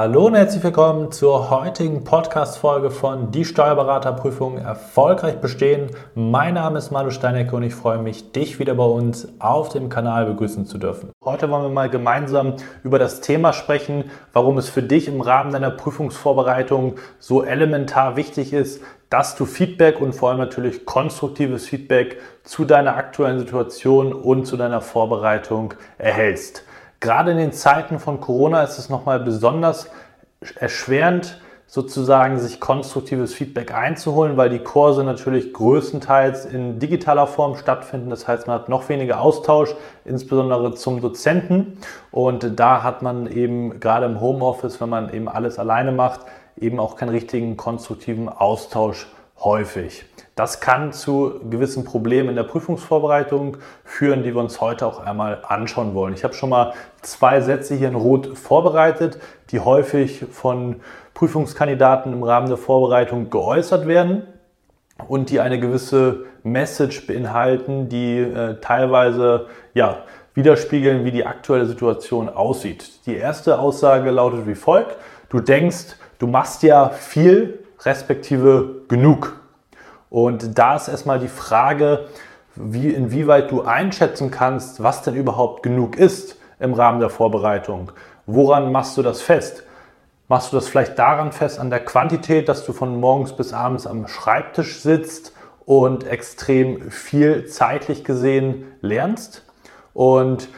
Hallo und herzlich willkommen zur heutigen Podcast-Folge von Die Steuerberaterprüfung erfolgreich bestehen. Mein Name ist Manu Steinecke und ich freue mich, dich wieder bei uns auf dem Kanal begrüßen zu dürfen. Heute wollen wir mal gemeinsam über das Thema sprechen, warum es für dich im Rahmen deiner Prüfungsvorbereitung so elementar wichtig ist, dass du Feedback und vor allem natürlich konstruktives Feedback zu deiner aktuellen Situation und zu deiner Vorbereitung erhältst. Gerade in den Zeiten von Corona ist es nochmal besonders erschwerend, sozusagen sich konstruktives Feedback einzuholen, weil die Kurse natürlich größtenteils in digitaler Form stattfinden. Das heißt, man hat noch weniger Austausch, insbesondere zum Dozenten. Und da hat man eben gerade im Homeoffice, wenn man eben alles alleine macht, eben auch keinen richtigen konstruktiven Austausch häufig. Das kann zu gewissen Problemen in der Prüfungsvorbereitung führen, die wir uns heute auch einmal anschauen wollen. Ich habe schon mal zwei Sätze hier in Rot vorbereitet, die häufig von Prüfungskandidaten im Rahmen der Vorbereitung geäußert werden und die eine gewisse Message beinhalten, die äh, teilweise ja, widerspiegeln, wie die aktuelle Situation aussieht. Die erste Aussage lautet wie folgt. Du denkst, du machst ja viel, respektive genug. Und da ist erstmal die Frage, wie, inwieweit du einschätzen kannst, was denn überhaupt genug ist im Rahmen der Vorbereitung. Woran machst du das fest? Machst du das vielleicht daran fest, an der Quantität, dass du von morgens bis abends am Schreibtisch sitzt und extrem viel zeitlich gesehen lernst? Und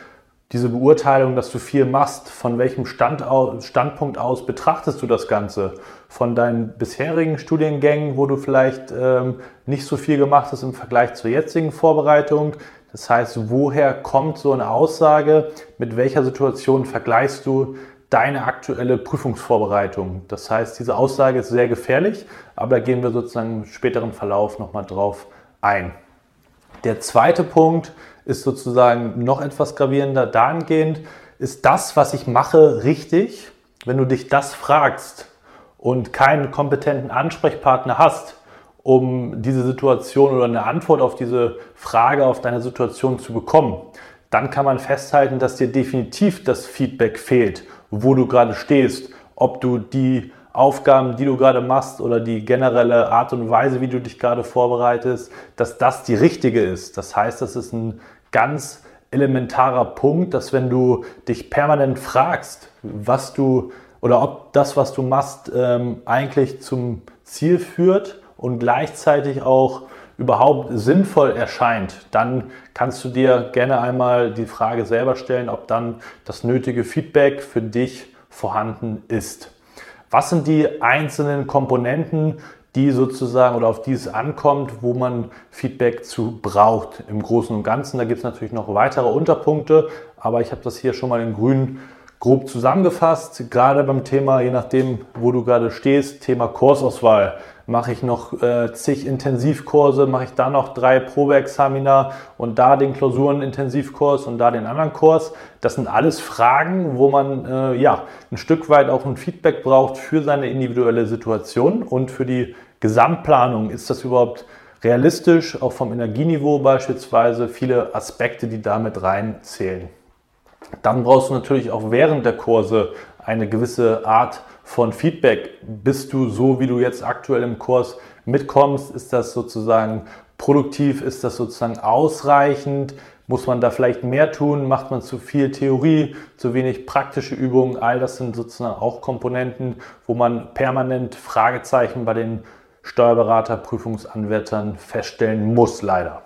diese Beurteilung, dass du viel machst, von welchem Stand aus, Standpunkt aus betrachtest du das Ganze? Von deinen bisherigen Studiengängen, wo du vielleicht ähm, nicht so viel gemacht hast im Vergleich zur jetzigen Vorbereitung? Das heißt, woher kommt so eine Aussage? Mit welcher Situation vergleichst du deine aktuelle Prüfungsvorbereitung? Das heißt, diese Aussage ist sehr gefährlich, aber da gehen wir sozusagen im späteren Verlauf nochmal drauf ein. Der zweite Punkt ist sozusagen noch etwas gravierender dahingehend, ist das, was ich mache, richtig? Wenn du dich das fragst und keinen kompetenten Ansprechpartner hast, um diese Situation oder eine Antwort auf diese Frage, auf deine Situation zu bekommen, dann kann man festhalten, dass dir definitiv das Feedback fehlt, wo du gerade stehst, ob du die Aufgaben, die du gerade machst oder die generelle Art und Weise, wie du dich gerade vorbereitest, dass das die richtige ist. Das heißt, das ist ein ganz elementarer Punkt, dass wenn du dich permanent fragst, was du oder ob das, was du machst, ähm, eigentlich zum Ziel führt und gleichzeitig auch überhaupt sinnvoll erscheint, dann kannst du dir gerne einmal die Frage selber stellen, ob dann das nötige Feedback für dich vorhanden ist. Was sind die einzelnen Komponenten, die sozusagen oder auf die es ankommt, wo man Feedback zu braucht im Großen und Ganzen. Da gibt es natürlich noch weitere Unterpunkte, aber ich habe das hier schon mal in grün grob zusammengefasst. Gerade beim Thema, je nachdem, wo du gerade stehst, Thema Kursauswahl mache ich noch äh, zig Intensivkurse, mache ich da noch drei Probeexamina und da den Klausuren-Intensivkurs und da den anderen Kurs. Das sind alles Fragen, wo man äh, ja ein Stück weit auch ein Feedback braucht für seine individuelle Situation und für die Gesamtplanung. Ist das überhaupt realistisch, auch vom Energieniveau beispielsweise, viele Aspekte, die damit reinzählen. Dann brauchst du natürlich auch während der Kurse eine gewisse Art von Feedback. Bist du so, wie du jetzt aktuell im Kurs mitkommst? Ist das sozusagen produktiv? Ist das sozusagen ausreichend? Muss man da vielleicht mehr tun? Macht man zu viel Theorie, zu wenig praktische Übungen? All das sind sozusagen auch Komponenten, wo man permanent Fragezeichen bei den Steuerberater, Prüfungsanwärtern feststellen muss, leider.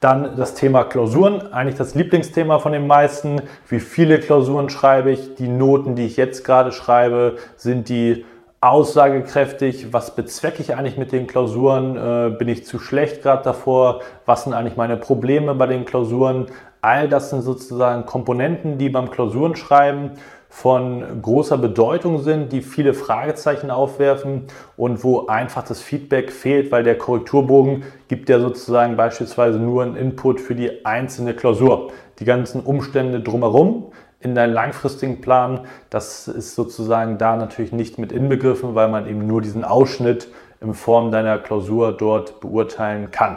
Dann das Thema Klausuren, eigentlich das Lieblingsthema von den meisten. Wie viele Klausuren schreibe ich? Die Noten, die ich jetzt gerade schreibe, sind die aussagekräftig? Was bezwecke ich eigentlich mit den Klausuren? Äh, bin ich zu schlecht gerade davor? Was sind eigentlich meine Probleme bei den Klausuren? All das sind sozusagen Komponenten, die beim Klausurenschreiben von großer Bedeutung sind, die viele Fragezeichen aufwerfen und wo einfach das Feedback fehlt, weil der Korrekturbogen gibt ja sozusagen beispielsweise nur einen Input für die einzelne Klausur. Die ganzen Umstände drumherum in deinen langfristigen Plan, das ist sozusagen da natürlich nicht mit inbegriffen, weil man eben nur diesen Ausschnitt in Form deiner Klausur dort beurteilen kann.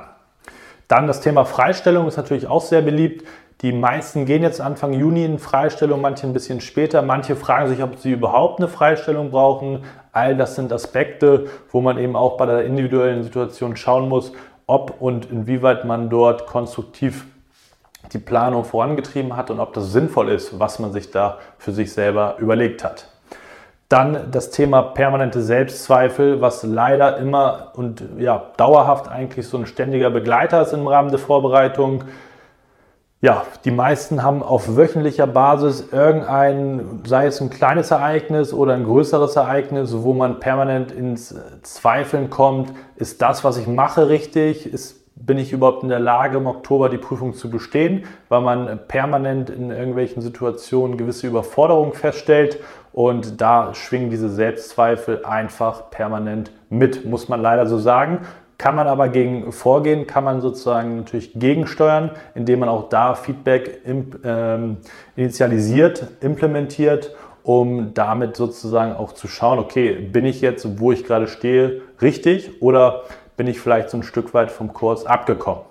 Dann das Thema Freistellung ist natürlich auch sehr beliebt. Die meisten gehen jetzt Anfang Juni in Freistellung, manche ein bisschen später. Manche fragen sich, ob sie überhaupt eine Freistellung brauchen. All das sind Aspekte, wo man eben auch bei der individuellen Situation schauen muss, ob und inwieweit man dort konstruktiv die Planung vorangetrieben hat und ob das sinnvoll ist, was man sich da für sich selber überlegt hat. Dann das Thema permanente Selbstzweifel, was leider immer und ja, dauerhaft eigentlich so ein ständiger Begleiter ist im Rahmen der Vorbereitung. Ja, die meisten haben auf wöchentlicher Basis irgendein, sei es ein kleines Ereignis oder ein größeres Ereignis, wo man permanent ins Zweifeln kommt, ist das, was ich mache, richtig? Ist bin ich überhaupt in der Lage, im Oktober die Prüfung zu bestehen, weil man permanent in irgendwelchen Situationen gewisse Überforderungen feststellt und da schwingen diese Selbstzweifel einfach permanent mit, muss man leider so sagen. Kann man aber gegen vorgehen, kann man sozusagen natürlich gegensteuern, indem man auch da Feedback ähm, initialisiert, implementiert, um damit sozusagen auch zu schauen, okay, bin ich jetzt, wo ich gerade stehe, richtig oder bin ich vielleicht so ein Stück weit vom Kurs abgekommen.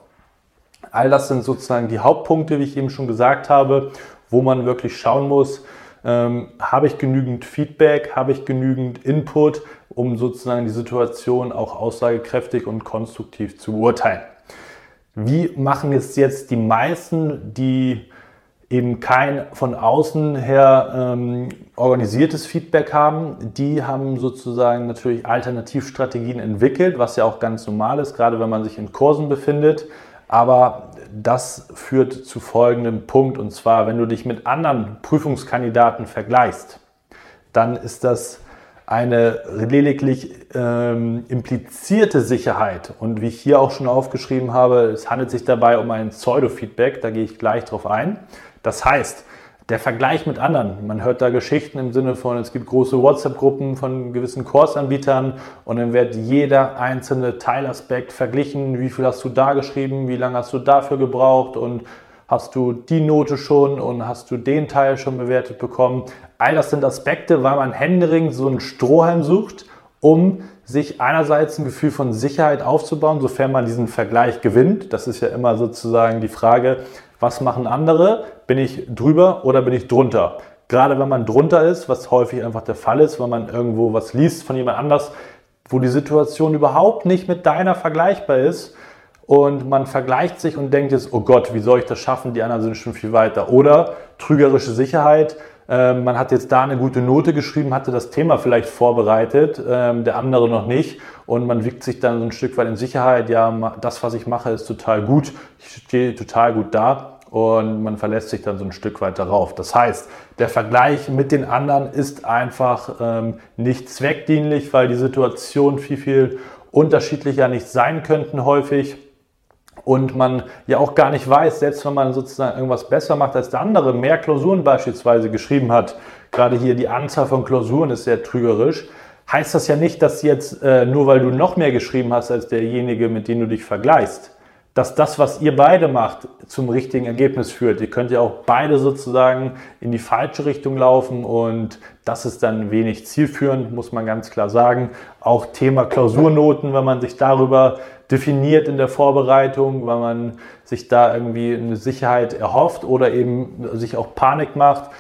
All das sind sozusagen die Hauptpunkte, wie ich eben schon gesagt habe, wo man wirklich schauen muss, ähm, habe ich genügend Feedback, habe ich genügend Input, um sozusagen die Situation auch aussagekräftig und konstruktiv zu beurteilen. Wie machen es jetzt die meisten, die eben kein von außen her ähm, organisiertes Feedback haben. Die haben sozusagen natürlich Alternativstrategien entwickelt, was ja auch ganz normal ist, gerade wenn man sich in Kursen befindet. Aber das führt zu folgendem Punkt, und zwar, wenn du dich mit anderen Prüfungskandidaten vergleichst, dann ist das eine lediglich ähm, implizierte Sicherheit. Und wie ich hier auch schon aufgeschrieben habe, es handelt sich dabei um ein Pseudo-Feedback, da gehe ich gleich drauf ein. Das heißt, der Vergleich mit anderen, man hört da Geschichten im Sinne von, es gibt große WhatsApp-Gruppen von gewissen Kursanbietern und dann wird jeder einzelne Teilaspekt verglichen, wie viel hast du da geschrieben, wie lange hast du dafür gebraucht? Und hast du die Note schon? Und hast du den Teil schon bewertet bekommen. All das sind Aspekte, weil man händeringend so einen Strohhalm sucht, um sich einerseits ein Gefühl von Sicherheit aufzubauen, sofern man diesen Vergleich gewinnt. Das ist ja immer sozusagen die Frage, was machen andere? Bin ich drüber oder bin ich drunter? Gerade wenn man drunter ist, was häufig einfach der Fall ist, wenn man irgendwo was liest von jemand anders, wo die Situation überhaupt nicht mit deiner vergleichbar ist und man vergleicht sich und denkt jetzt, oh Gott, wie soll ich das schaffen? Die anderen sind schon viel weiter. Oder trügerische Sicherheit. Ähm, man hat jetzt da eine gute Note geschrieben, hatte das Thema vielleicht vorbereitet, ähm, der andere noch nicht. Und man wiegt sich dann so ein Stück weit in Sicherheit, ja, das, was ich mache, ist total gut. Ich stehe total gut da und man verlässt sich dann so ein Stück weit darauf. Das heißt, der Vergleich mit den anderen ist einfach ähm, nicht zweckdienlich, weil die Situationen viel, viel unterschiedlicher nicht sein könnten häufig und man ja auch gar nicht weiß, selbst wenn man sozusagen irgendwas besser macht als der andere, mehr Klausuren beispielsweise geschrieben hat, gerade hier die Anzahl von Klausuren ist sehr trügerisch, heißt das ja nicht, dass jetzt äh, nur weil du noch mehr geschrieben hast als derjenige, mit dem du dich vergleichst, dass das, was ihr beide macht, zum richtigen Ergebnis führt. Ihr könnt ja auch beide sozusagen in die falsche Richtung laufen und das ist dann wenig zielführend, muss man ganz klar sagen. Auch Thema Klausurnoten, wenn man sich darüber definiert in der Vorbereitung, weil man sich da irgendwie eine Sicherheit erhofft oder eben sich auch Panik macht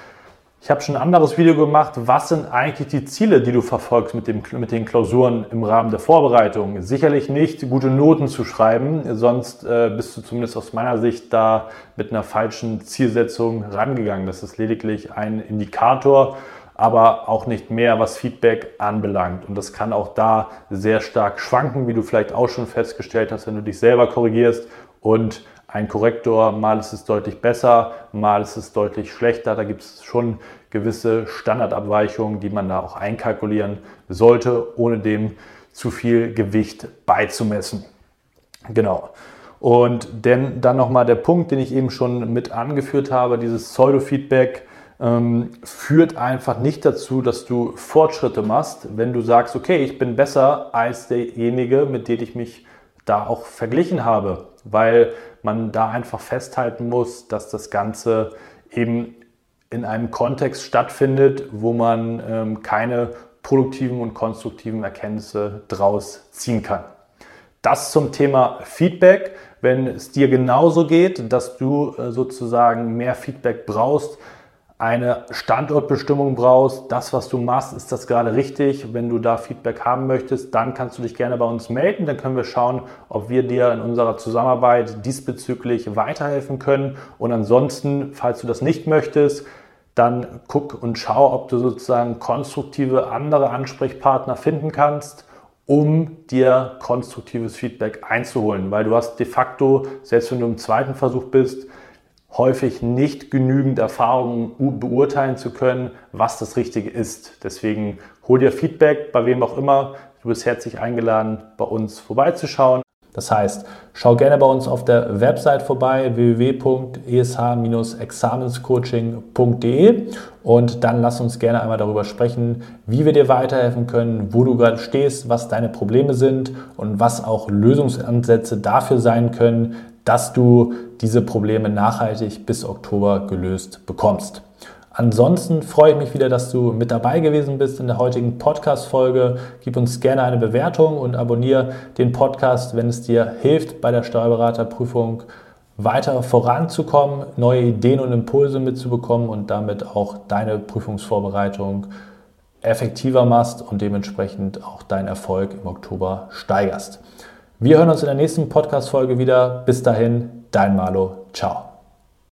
ich habe schon ein anderes Video gemacht. Was sind eigentlich die Ziele, die du verfolgst mit, dem, mit den Klausuren im Rahmen der Vorbereitung? Sicherlich nicht gute Noten zu schreiben, sonst äh, bist du zumindest aus meiner Sicht da mit einer falschen Zielsetzung rangegangen. Das ist lediglich ein Indikator, aber auch nicht mehr, was Feedback anbelangt. Und das kann auch da sehr stark schwanken, wie du vielleicht auch schon festgestellt hast, wenn du dich selber korrigierst und ein Korrektor, mal ist es deutlich besser, mal ist es deutlich schlechter. Da gibt es schon gewisse Standardabweichungen, die man da auch einkalkulieren sollte, ohne dem zu viel Gewicht beizumessen. Genau. Und denn dann nochmal der Punkt, den ich eben schon mit angeführt habe, dieses Pseudo-Feedback ähm, führt einfach nicht dazu, dass du Fortschritte machst, wenn du sagst, okay, ich bin besser als derjenige, mit dem ich mich da auch verglichen habe, weil man da einfach festhalten muss, dass das Ganze eben in einem Kontext stattfindet, wo man ähm, keine produktiven und konstruktiven Erkenntnisse draus ziehen kann. Das zum Thema Feedback. Wenn es dir genauso geht, dass du äh, sozusagen mehr Feedback brauchst, eine Standortbestimmung brauchst, das, was du machst, ist das gerade richtig? Wenn du da Feedback haben möchtest, dann kannst du dich gerne bei uns melden. Dann können wir schauen, ob wir dir in unserer Zusammenarbeit diesbezüglich weiterhelfen können. Und ansonsten, falls du das nicht möchtest, dann guck und schau, ob du sozusagen konstruktive andere Ansprechpartner finden kannst, um dir konstruktives Feedback einzuholen. Weil du hast de facto, selbst wenn du im zweiten Versuch bist, häufig nicht genügend Erfahrungen beurteilen zu können, was das Richtige ist. Deswegen hol dir Feedback, bei wem auch immer. Du bist herzlich eingeladen, bei uns vorbeizuschauen. Das heißt, schau gerne bei uns auf der Website vorbei www.esh-examenscoaching.de und dann lass uns gerne einmal darüber sprechen, wie wir dir weiterhelfen können, wo du gerade stehst, was deine Probleme sind und was auch Lösungsansätze dafür sein können, dass du diese Probleme nachhaltig bis Oktober gelöst bekommst. Ansonsten freue ich mich wieder, dass du mit dabei gewesen bist in der heutigen Podcast-Folge. Gib uns gerne eine Bewertung und abonniere den Podcast, wenn es dir hilft, bei der Steuerberaterprüfung weiter voranzukommen, neue Ideen und Impulse mitzubekommen und damit auch deine Prüfungsvorbereitung effektiver machst und dementsprechend auch deinen Erfolg im Oktober steigerst. Wir hören uns in der nächsten Podcast-Folge wieder. Bis dahin, dein Malo. Ciao.